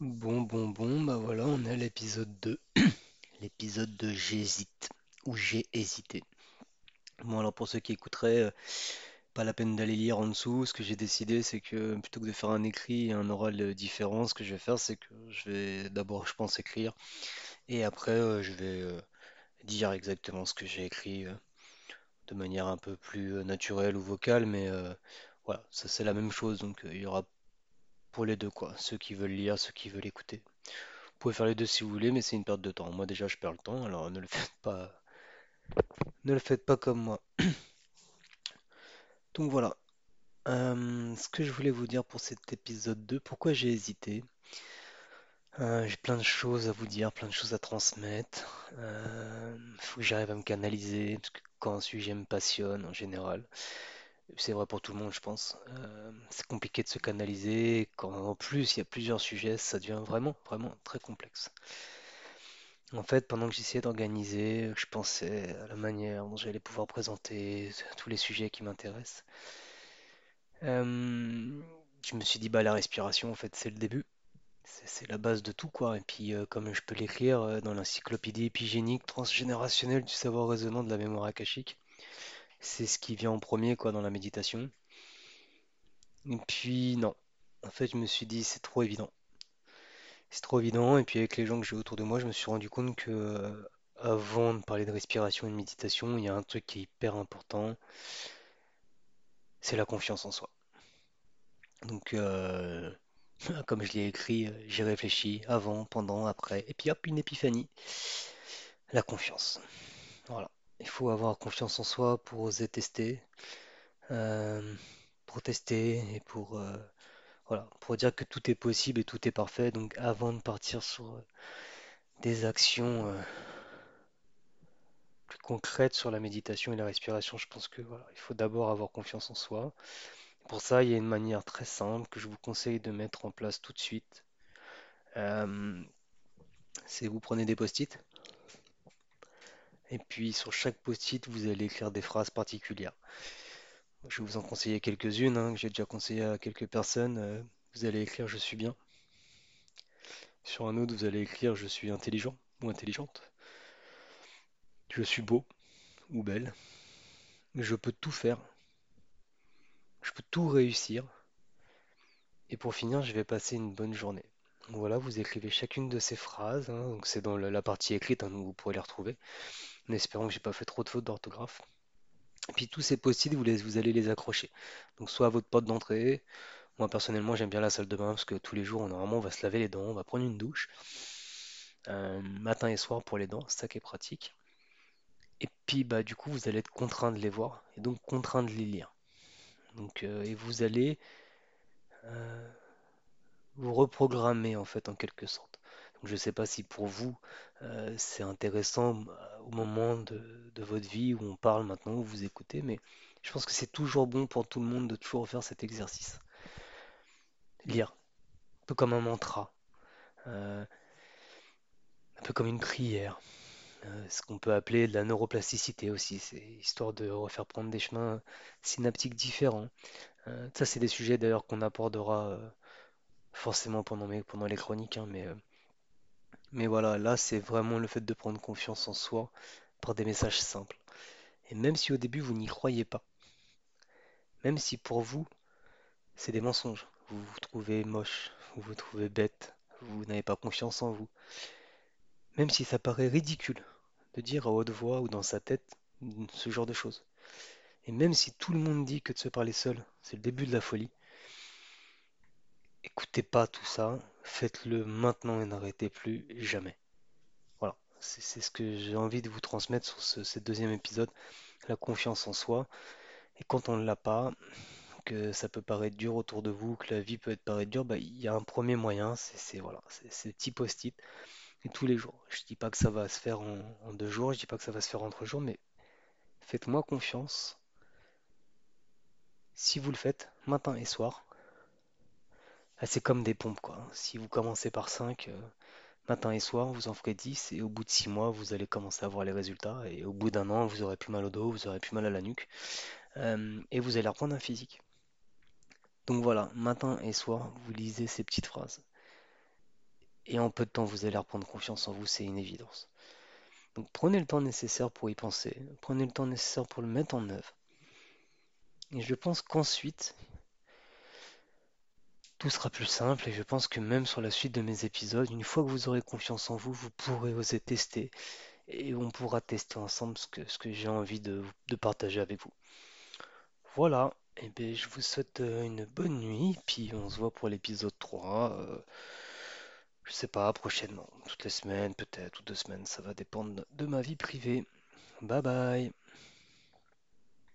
Bon, bon, bon, bah voilà, on à l'épisode 2. L'épisode de J'hésite, ou J'ai hésité. Bon, alors pour ceux qui écouteraient, euh, pas la peine d'aller lire en dessous. Ce que j'ai décidé, c'est que plutôt que de faire un écrit et un oral euh, différent, ce que je vais faire, c'est que je vais d'abord, je pense, écrire, et après, euh, je vais dire exactement ce que j'ai écrit de manière un peu plus naturelle ou vocale, mais voilà, ça c'est la même chose, donc il y aura les deux, quoi. Ceux qui veulent lire, ceux qui veulent écouter. Vous pouvez faire les deux si vous voulez, mais c'est une perte de temps. Moi déjà je perds le temps, alors ne le faites pas, ne le faites pas comme moi. Donc voilà. Euh, ce que je voulais vous dire pour cet épisode 2, pourquoi j'ai hésité? Euh, j'ai plein de choses à vous dire, plein de choses à transmettre. Il faut que j'arrive à me canaliser, parce que quand un sujet me passionne en général, c'est vrai pour tout le monde, je pense. euh, c'est compliqué de se canaliser. Quand en plus il y a plusieurs sujets, ça devient vraiment, vraiment très complexe. En fait, pendant que j'essayais d'organiser, je pensais à la manière dont j'allais pouvoir présenter tous les sujets qui m'intéressent, euh, je me suis dit, bah la respiration, en fait, c'est le début. C'est la base de tout, quoi. Et puis, euh, comme je peux l'écrire dans l'encyclopédie épigénique transgénérationnelle du savoir résonant de la mémoire akashique, c'est ce qui vient en premier, quoi, dans la méditation. Et puis, non. En fait, je me suis dit, c'est trop évident. C'est trop évident. Et puis, avec les gens que j'ai autour de moi, je me suis rendu compte que, euh, avant de parler de respiration et de méditation, il y a un truc qui est hyper important, c'est la confiance en soi. Donc, euh, comme je l'ai écrit, j'ai réfléchi avant, pendant, après, et puis hop, une épiphanie. La confiance. Voilà. Il faut avoir confiance en soi pour oser tester, euh, pour tester et pour, euh, voilà, pour dire que tout est possible et tout est parfait. Donc, avant de partir sur euh, des actions plus concrètes sur la méditation et la respiration, je pense que voilà, il faut d'abord avoir confiance en soi. Pour ça, il y a une manière très simple que je vous conseille de mettre en place tout de suite. C'est vous prenez des post-it et puis sur chaque post-it, vous allez écrire des phrases particulières. Je vais vous en conseiller quelques-unes, hein, que j'ai déjà conseillé à quelques personnes. Euh, vous allez écrire je suis bien. Sur un autre, vous allez écrire je suis intelligent ou intelligente. Je suis beau ou belle. Je peux tout faire. Je peux tout réussir. Et pour finir, je vais passer une bonne journée. Voilà, vous écrivez chacune de ces phrases. hein, donc c'est dans la, partie écrite, hein, vous pourrez les retrouver. En espérant que j'ai pas fait trop de fautes d'orthographe. Puis tous ces post-it, vous allez les accrocher. Donc soit à votre porte d'entrée. Moi personnellement, j'aime bien la salle de bain parce que tous les jours, normalement, on va se laver les dents, on va prendre une douche, euh, matin et soir pour les dents, c'est ça qui est pratique. Et puis bah du coup, vous allez être contraint de les voir et donc contraint de les lire. Donc euh, et vous allez euh, vous reprogrammer en fait en quelque sorte. Donc je ne sais pas si pour vous euh, c'est intéressant euh, au moment de, votre vie où on parle maintenant, où vous écoutez, mais je pense que c'est toujours bon pour tout le monde de toujours faire cet exercice. Lire, un peu comme un mantra, euh, un peu comme une prière, ce qu'on peut appeler de la neuroplasticité aussi, c'est histoire de refaire prendre des chemins synaptiques différents. Ça, c'est des sujets d'ailleurs qu'on abordera forcément pendant, les chroniques, hein, mais, euh, mais voilà, là, c'est vraiment le fait de prendre confiance en soi par des messages simples. Et même si au début vous n'y croyez pas, même si pour vous c'est des mensonges, vous vous trouvez moche, vous vous trouvez bête, vous n'avez pas confiance en vous, même si ça paraît ridicule de dire à haute voix ou dans sa tête ce genre de choses, et même si tout le monde dit que de se parler seul, c'est le début de la folie, écoutez pas tout ça, faites-le maintenant et n'arrêtez plus jamais. Voilà, c'est ce que j'ai envie de vous transmettre sur ce, deuxième épisode, la confiance en soi. Et quand on ne l'a pas, que ça peut paraître dur autour de vous, que la vie peut être paraître dure, bah, il y a un premier moyen, c'est voilà, c'est ces petits post-it et tous les jours. Je dis pas que ça va se faire en, deux jours, je dis pas que ça va se faire en trois jours, mais faites-moi confiance. Si vous le faites matin et soir, ah, c'est comme des pompes quoi. Si vous commencez par 5 euh, matin et soir, vous en ferez 10 et au bout de 6 mois, vous allez commencer à voir les résultats et au bout d'un an, vous aurez plus mal au dos, vous aurez plus mal à la nuque euh, et vous allez reprendre un physique. Donc voilà, matin et soir, vous lisez ces petites phrases. Et en peu de temps, vous allez reprendre confiance en vous, c'est une évidence. Donc prenez le temps nécessaire pour y penser, prenez le temps nécessaire pour le mettre en œuvre. Et je pense qu'ensuite, tout sera plus simple et je pense que même sur la suite de mes épisodes, une fois que vous aurez confiance en vous, vous pourrez oser tester et on pourra tester ensemble ce que, j'ai envie de, partager avec vous. Voilà, et bien je vous souhaite euh, une bonne nuit, puis on se voit pour l'épisode 3. euh, je sais pas, prochainement, toutes les semaines peut-être, ou deux semaines, ça va dépendre de ma vie privée. Bye bye